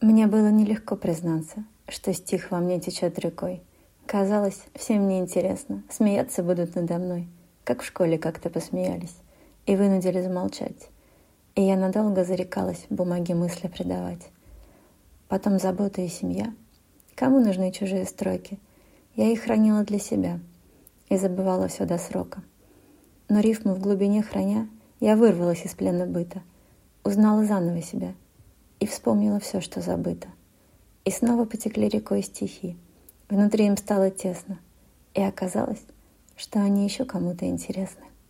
Мне было нелегко признаться, что стих во мне течет рекой. Казалось, всем мне интересно, смеяться будут надо мной, как в школе как-то посмеялись, и вынудили замолчать. И я надолго зарекалась бумаге мысли предавать. Потом забота и семья. Кому нужны чужие строки? Я их хранила для себя и забывала все до срока. Но рифму в глубине храня, я вырвалась из плена быта, узнала заново себя и вспомнила все, что забыто. И снова потекли рекой стихи. Внутри им стало тесно, и оказалось, что они еще кому-то интересны.